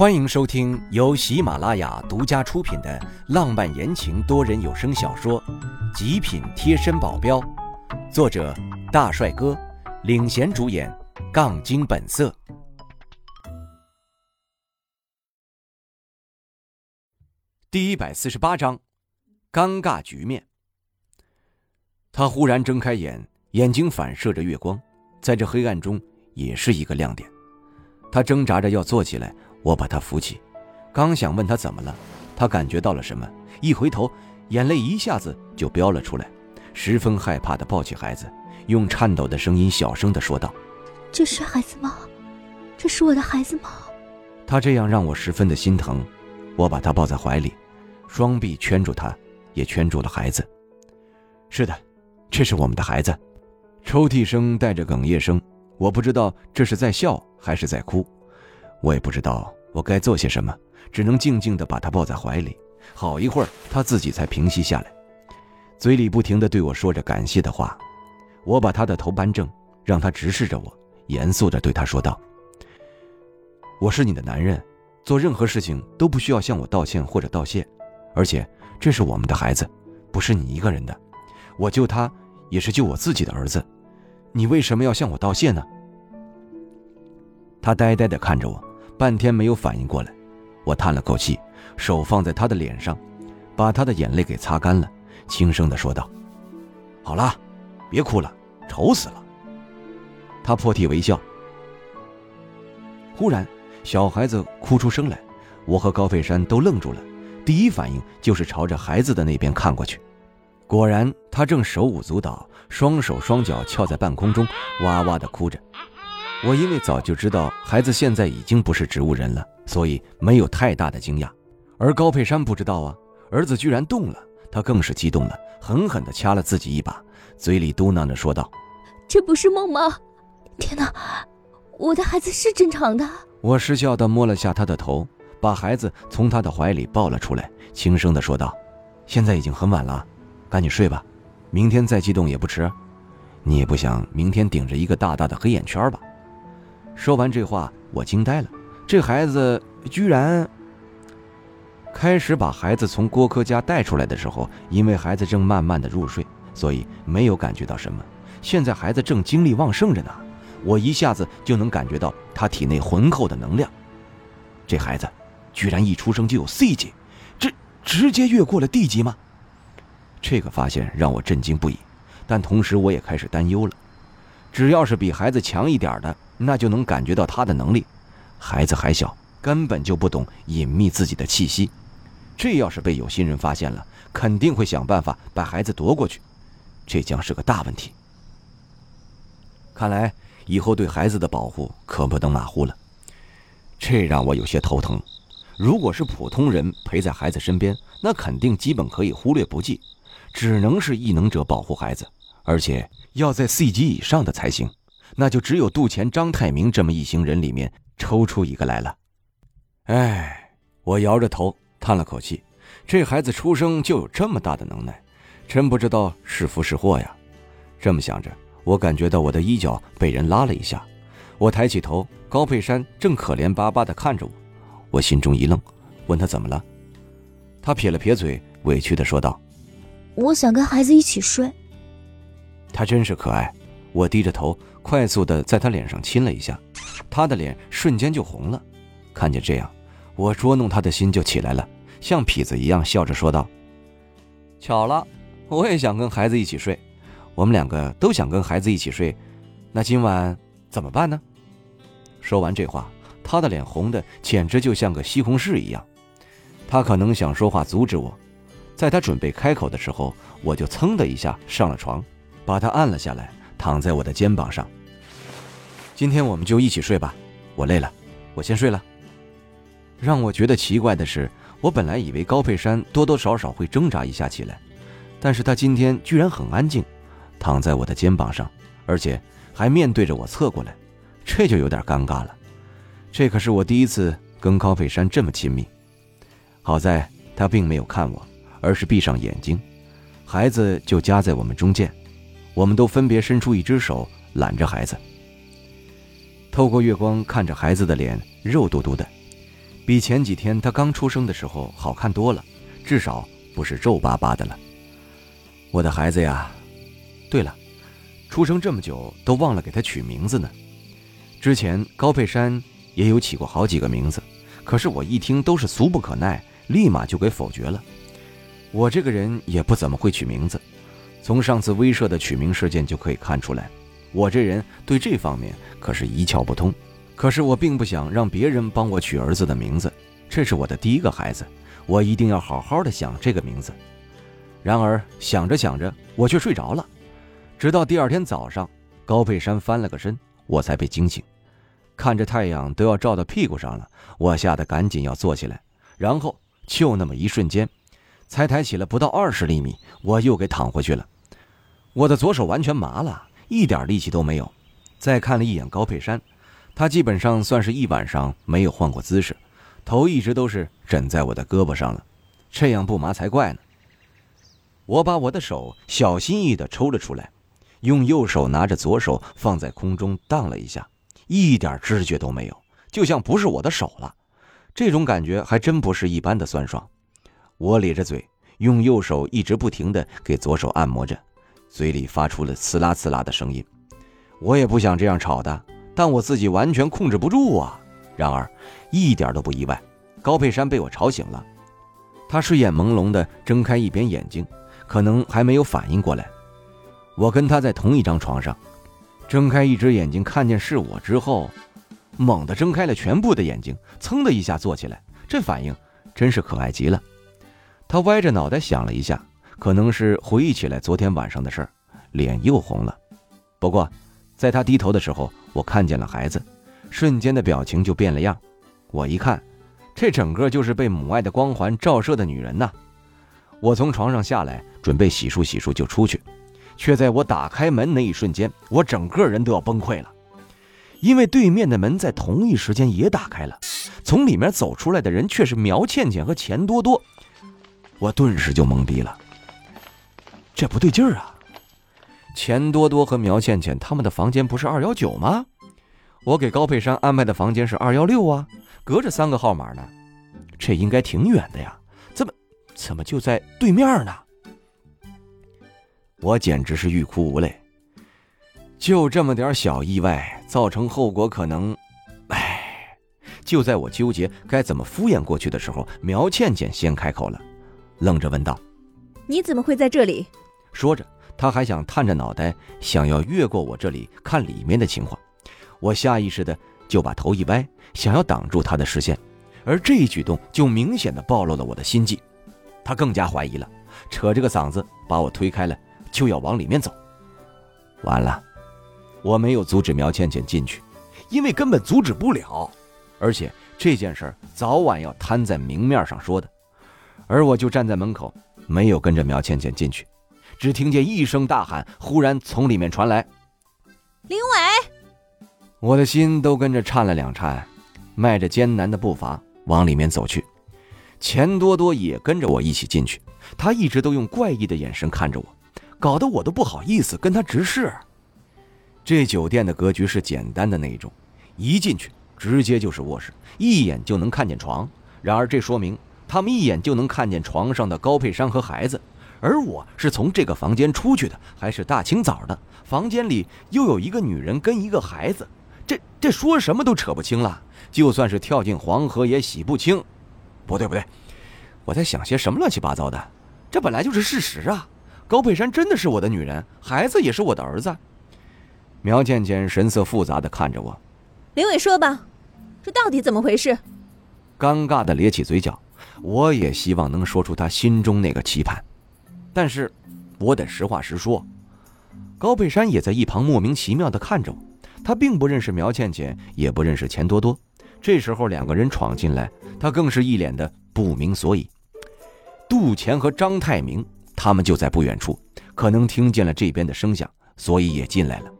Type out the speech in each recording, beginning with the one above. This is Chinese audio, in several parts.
欢迎收听由喜马拉雅独家出品的浪漫言情多人有声小说《极品贴身保镖》，作者大帅哥领衔主演，杠精本色。第一百四十八章，尴尬局面。他忽然睁开眼，眼睛反射着月光，在这黑暗中也是一个亮点。他挣扎着要坐起来。我把他扶起，刚想问他怎么了，他感觉到了什么，一回头，眼泪一下子就飙了出来，十分害怕的抱起孩子，用颤抖的声音小声的说道：“这是孩子吗？这是我的孩子吗？”他这样让我十分的心疼，我把他抱在怀里，双臂圈住他，也圈住了孩子。是的，这是我们的孩子。抽泣声带着哽咽声，我不知道这是在笑还是在哭。我也不知道我该做些什么，只能静静地把他抱在怀里。好一会儿，他自己才平息下来，嘴里不停地对我说着感谢的话。我把他的头扳正，让他直视着我，严肃地对他说道：“我是你的男人，做任何事情都不需要向我道歉或者道谢。而且这是我们的孩子，不是你一个人的。我救他，也是救我自己的儿子。你为什么要向我道谢呢？”他呆呆地看着我。半天没有反应过来，我叹了口气，手放在他的脸上，把他的眼泪给擦干了，轻声的说道：“好了，别哭了，愁死了。”他破涕为笑。忽然，小孩子哭出声来，我和高费山都愣住了，第一反应就是朝着孩子的那边看过去，果然他正手舞足蹈，双手双脚翘在半空中，哇哇的哭着。我因为早就知道孩子现在已经不是植物人了，所以没有太大的惊讶。而高佩山不知道啊，儿子居然动了，他更是激动了，狠狠地掐了自己一把，嘴里嘟囔着说道：“这不是梦吗？天哪，我的孩子是正常的。”我失笑地摸了下他的头，把孩子从他的怀里抱了出来，轻声地说道：“现在已经很晚了，赶紧睡吧，明天再激动也不迟。你也不想明天顶着一个大大的黑眼圈吧？”说完这话，我惊呆了。这孩子居然……开始把孩子从郭科家带出来的时候，因为孩子正慢慢的入睡，所以没有感觉到什么。现在孩子正精力旺盛着呢，我一下子就能感觉到他体内浑厚的能量。这孩子居然一出生就有 C 级，这直接越过了 D 级吗？这个发现让我震惊不已，但同时我也开始担忧了。只要是比孩子强一点的。那就能感觉到他的能力。孩子还小，根本就不懂隐秘自己的气息。这要是被有心人发现了，肯定会想办法把孩子夺过去，这将是个大问题。看来以后对孩子的保护可不能马虎了。这让我有些头疼。如果是普通人陪在孩子身边，那肯定基本可以忽略不计。只能是异能者保护孩子，而且要在 C 级以上的才行。那就只有杜钱、张太明这么一行人里面抽出一个来了。哎，我摇着头叹了口气，这孩子出生就有这么大的能耐，真不知道是福是祸呀。这么想着，我感觉到我的衣角被人拉了一下，我抬起头，高佩山正可怜巴巴地看着我，我心中一愣，问他怎么了。他撇了撇嘴，委屈地说道：“我想跟孩子一起睡。”他真是可爱。我低着头。快速的在他脸上亲了一下，他的脸瞬间就红了。看见这样，我捉弄他的心就起来了，像痞子一样笑着说道：“巧了，我也想跟孩子一起睡，我们两个都想跟孩子一起睡，那今晚怎么办呢？”说完这话，他的脸红的简直就像个西红柿一样。他可能想说话阻止我，在他准备开口的时候，我就噌的一下上了床，把他按了下来。躺在我的肩膀上。今天我们就一起睡吧，我累了，我先睡了。让我觉得奇怪的是，我本来以为高佩山多多少少会挣扎一下起来，但是他今天居然很安静，躺在我的肩膀上，而且还面对着我侧过来，这就有点尴尬了。这可是我第一次跟高佩山这么亲密。好在他并没有看我，而是闭上眼睛，孩子就夹在我们中间。我们都分别伸出一只手揽着孩子，透过月光看着孩子的脸，肉嘟嘟的，比前几天他刚出生的时候好看多了，至少不是皱巴巴的了。我的孩子呀，对了，出生这么久都忘了给他取名字呢。之前高佩珊也有起过好几个名字，可是我一听都是俗不可耐，立马就给否决了。我这个人也不怎么会取名字，从上次威慑的取名事件就可以看出来，我这人对这方面可是一窍不通。可是我并不想让别人帮我取儿子的名字，这是我的第一个孩子，我一定要好好的想这个名字。然而想着想着，我却睡着了，直到第二天早上，高佩珊翻了个身，我才被惊醒。看着太阳都要照到屁股上了，我吓得赶紧要坐起来，然后就那么一瞬间，才抬起了不到二十厘米，我又给躺回去了。我的左手完全麻了，一点力气都没有。再看了一眼高佩珊，她基本上算是一晚上没有换过姿势，头一直都是枕在我的胳膊上了，这样不麻才怪呢。我把我的手小心翼翼地抽了出来，用右手拿着左手放在空中荡了一下，一点知觉都没有，就像不是我的手了。这种感觉还真不是一般的酸爽。我咧着嘴，用右手一直不停地给左手按摩着，嘴里发出了刺啦刺啦的声音。我也不想这样吵的，但我自己完全控制不住啊。然而，一点都不意外，高佩珊被我吵醒了，她睡眼朦胧地睁开一边眼睛。可能还没有反应过来，我跟他在同一张床上，睁开一只眼睛看见是我之后，猛地睁开了全部的眼睛，噌的一下坐起来，这反应真是可爱极了。他歪着脑袋想了一下，可能是回忆起来昨天晚上的事儿，脸又红了。不过，在他低头的时候，我看见了孩子，瞬间的表情就变了样。我一看，这整个就是被母爱的光环照射的女人呐。我从床上下来，准备洗漱洗漱就出去，却在我打开门那一瞬间，我整个人都要崩溃了，因为对面的门在同一时间也打开了，从里面走出来的人却是苗倩倩和钱多多，我顿时就懵逼了，这不对劲儿啊！钱多多和苗倩倩他们的房间不是二幺九吗？我给高佩珊安排的房间是二幺六啊，隔着三个号码呢，这应该挺远的呀。怎么怎么就在对面呢？我简直是欲哭无泪。就这么点小意外，造成后果可能……哎，就在我纠结该怎么敷衍过去的时候，苗倩倩先开口了，愣着问道：“你怎么会在这里？”说着，他还想探着脑袋，想要越过我这里看里面的情况。我下意识的就把头一歪，想要挡住他的视线，而这一举动就明显的暴露了我的心计。他更加怀疑了，扯着个嗓子把我推开了，就要往里面走。完了，我没有阻止苗倩倩进去，因为根本阻止不了，而且这件事早晚要摊在明面上说的。而我就站在门口，没有跟着苗倩倩进去，只听见一声大喊，忽然从里面传来：“林伟！”我的心都跟着颤了两颤，迈着艰难的步伐往里面走去。钱多多也跟着我一起进去，他一直都用怪异的眼神看着我，搞得我都不好意思跟他直视。这酒店的格局是简单的那种，一进去直接就是卧室，一眼就能看见床。然而这说明他们一眼就能看见床上的高佩珊和孩子，而我是从这个房间出去的，还是大清早的，房间里又有一个女人跟一个孩子，这这说什么都扯不清了。就算是跳进黄河也洗不清。不对不对，我在想些什么乱七八糟的？这本来就是事实啊！高佩珊真的是我的女人，孩子也是我的儿子。苗倩倩神色复杂的看着我，林伟说吧，这到底怎么回事？尴尬的咧起嘴角，我也希望能说出他心中那个期盼，但是，我得实话实说。高佩珊也在一旁莫名其妙的看着我，他并不认识苗倩倩，也不认识钱多多。这时候两个人闯进来，他更是一脸的不明所以。杜钱和张泰明他们就在不远处，可能听见了这边的声响，所以也进来了。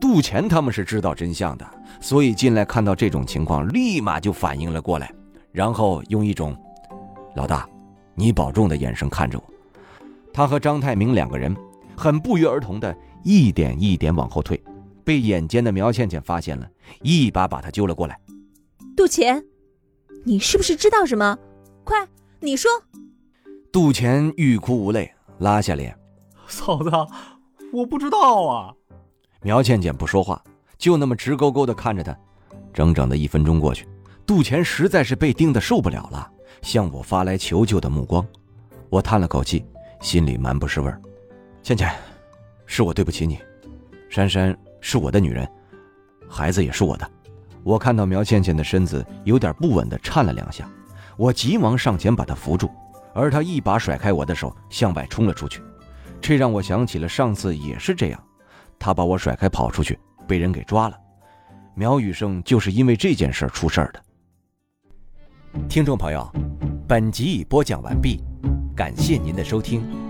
杜钱他们是知道真相的，所以进来看到这种情况，立马就反应了过来，然后用一种“老大，你保重”的眼神看着我。他和张泰明两个人很不约而同的一点一点往后退，被眼尖的苗倩倩发现了，一把把他揪了过来。杜钱，你是不是知道什么？快，你说。杜钱欲哭无泪，拉下脸。嫂子，我不知道啊。苗倩倩不说话，就那么直勾勾的看着他。整整的一分钟过去，杜钱实在是被盯得受不了了，向我发来求救的目光。我叹了口气，心里蛮不是味儿。倩倩，是我对不起你。珊珊是我的女人，孩子也是我的。我看到苗倩倩的身子有点不稳的颤了两下，我急忙上前把她扶住，而她一把甩开我的手，向外冲了出去。这让我想起了上次也是这样，她把我甩开跑出去，被人给抓了。苗雨生就是因为这件事出事儿的。听众朋友，本集已播讲完毕，感谢您的收听。